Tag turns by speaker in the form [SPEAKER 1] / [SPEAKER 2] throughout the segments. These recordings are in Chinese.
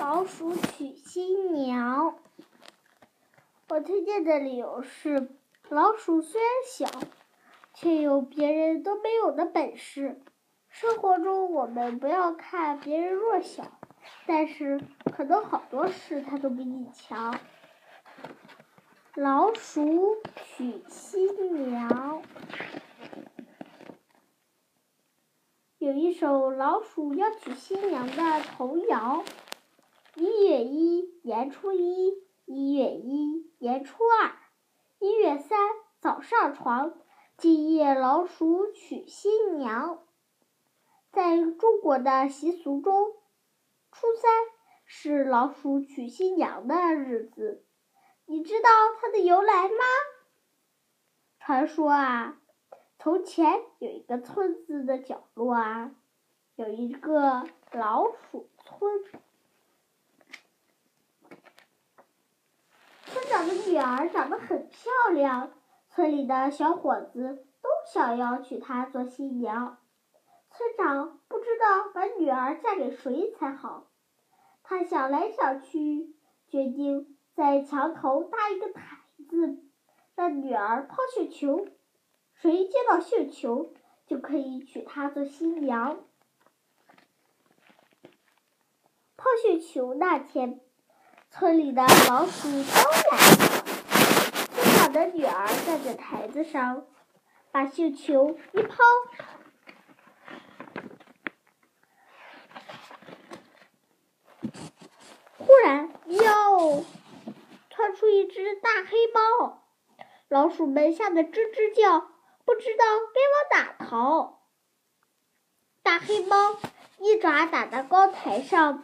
[SPEAKER 1] 老鼠娶新娘。我推荐的理由是，老鼠虽然小，却有别人都没有的本事。生活中，我们不要看别人弱小，但是可能好多事他都比你强。老鼠娶新娘。有一首老鼠要娶新娘的童谣：年初一；一月一，年初二；一月三，早上床。今夜老鼠娶新娘。在中国的习俗中，初三是老鼠娶新娘的日子。你知道它的由来吗？传说啊。从前有一个村子的角落啊，有一个老鼠村长的女儿长得很漂亮，村里的小伙子都想要娶她做新娘。村长不知道把女儿嫁给谁才好，他想来想去，决定在墙头搭一个台子，让女儿抛绣球。谁接到绣球，就可以娶她做新娘。抛绣球那天，村里的老鼠都来了。村长的女儿站在台子上，把绣球一抛，忽然，哟，窜出一只大黑猫，老鼠们吓得吱吱叫。不知道该往哪逃，大黑猫一爪打到高台上，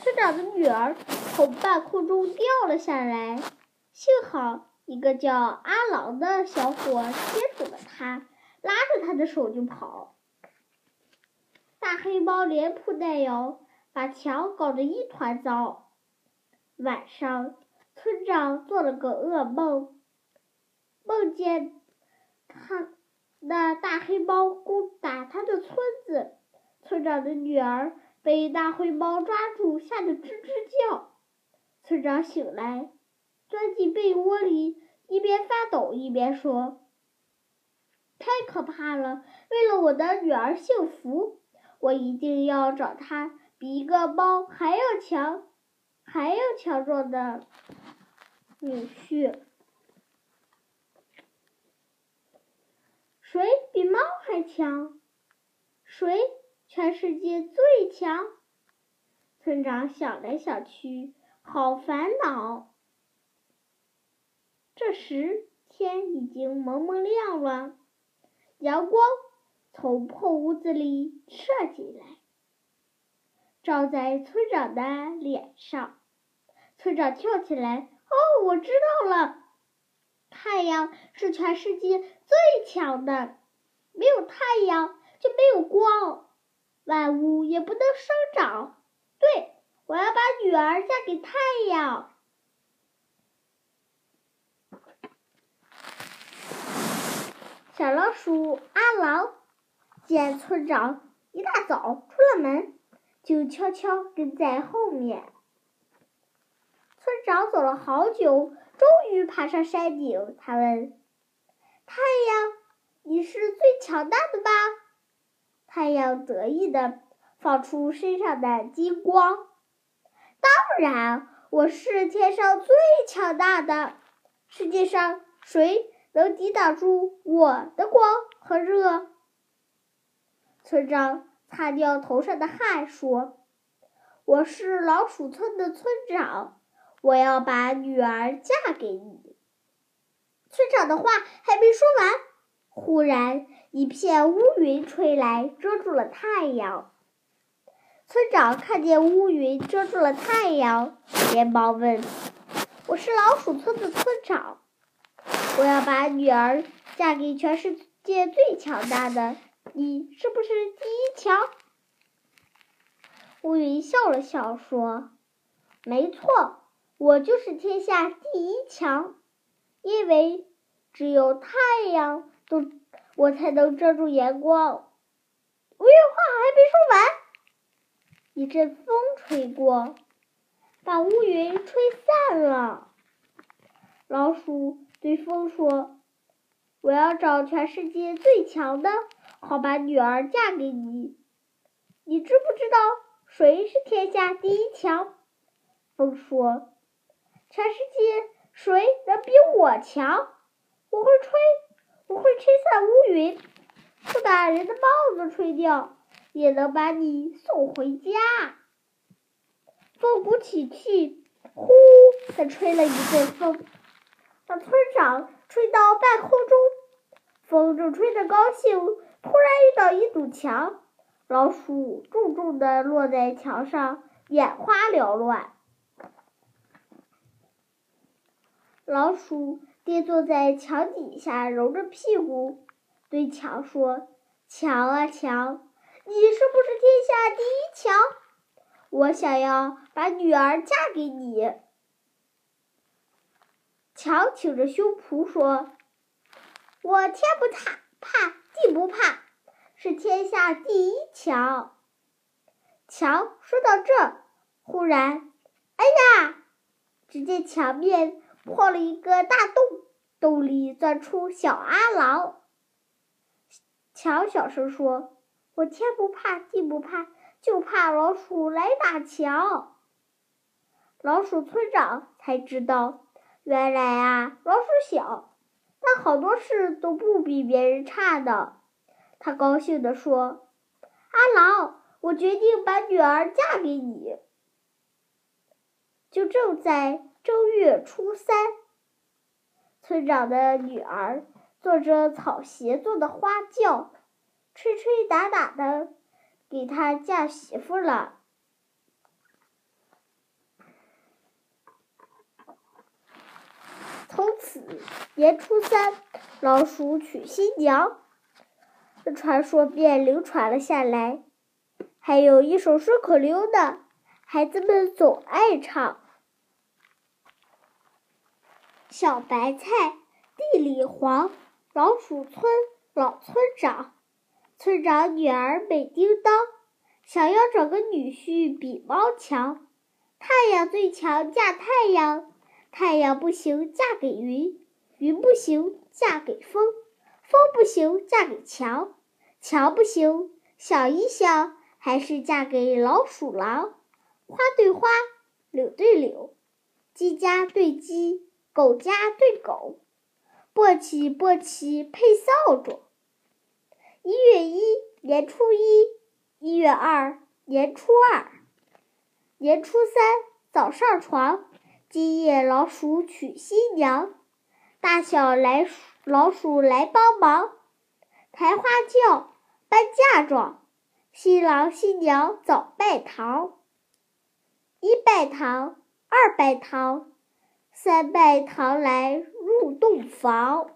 [SPEAKER 1] 村长的女儿从半空中掉了下来，幸好一个叫阿郎的小伙接住了他，拉着他的手就跑。大黑猫连扑带摇，把墙搞得一团糟。晚上，村长做了个噩梦，梦见他。那大黑猫攻打他的村子，村长的女儿被大灰猫抓住，吓得吱吱叫。村长醒来，钻进被窝里，一边发抖一边说：“太可怕了！为了我的女儿幸福，我一定要找她比一个猫还要强、还要强壮的女婿。”谁比猫还强？谁全世界最强？村长想来想去，好烦恼。这时天已经蒙蒙亮了，阳光从破屋子里射进来，照在村长的脸上。村长跳起来：“哦，我知道了。”太阳是全世界最强的，没有太阳就没有光，万物也不能生长。对，我要把女儿嫁给太阳。小老鼠阿郎见村长一大早出了门，就悄悄跟在后面。村长走了好久。终于爬上山顶，他问：“太阳，你是最强大的吧？”太阳得意的放出身上的金光：“当然，我是天上最强大的。世界上谁能抵挡住我的光和热？”村长擦掉头上的汗说：“我是老鼠村的村长。”我要把女儿嫁给你。村长的话还没说完，忽然一片乌云吹来，遮住了太阳。村长看见乌云遮住了太阳，连忙问：“我是老鼠村的村长，我要把女儿嫁给全世界最强大的，你是不是第一强？”乌云笑了笑说：“没错。”我就是天下第一强，因为只有太阳都我才能遮住阳光。我有话还没说完，一阵风吹过，把乌云吹散了。老鼠对风说：“我要找全世界最强的，好把女儿嫁给你。你知不知道谁是天下第一强？”风说：“全世界谁能比我强？我会吹，我会吹散乌云，不把人的帽子吹掉，也能把你送回家。”风鼓起气，呼的吹了一阵风。把村长吹到半空中，风正吹得高兴，突然遇到一堵墙，老鼠重重的落在墙上，眼花缭乱。老鼠跌坐在墙底下，揉着屁股，对墙说：“墙啊墙，你是不是天下第一墙？我想要把女儿嫁给你。”强挺着胸脯说：“我天不怕，怕地不怕，是天下第一强。”强说到这，忽然，哎呀！只见墙面破了一个大洞，洞里钻出小阿郎。强小声说：“我天不怕，地不怕，就怕老鼠来打墙。”老鼠村长才知道。原来啊，老鼠小，但好多事都不比别人差的。他高兴地说：“阿郎，我决定把女儿嫁给你。”就正在正月初三，村长的女儿坐着草鞋做的花轿，吹吹打打的，给他嫁媳妇了。从此，年初三，老鼠娶新娘，这传说便流传了下来。还有一首顺口溜呢，孩子们总爱唱：“小白菜地里黄，老鼠村老村长，村长女儿美叮当，想要找个女婿比猫强，太阳最强嫁太阳。”太阳不行，嫁给云；云不行，嫁给风；风不行，嫁给墙；墙不行，想一想，还是嫁给老鼠狼。花对花，柳对柳，鸡家对鸡，狗家对狗，簸箕簸箕配扫帚。一月一，年初一；一月二，年初二；年初三，早上床。今夜老鼠娶新娘，大小来老鼠来帮忙，抬花轿，搬嫁妆，新郎新娘早拜堂。一拜堂，二拜堂，三拜堂来入洞房。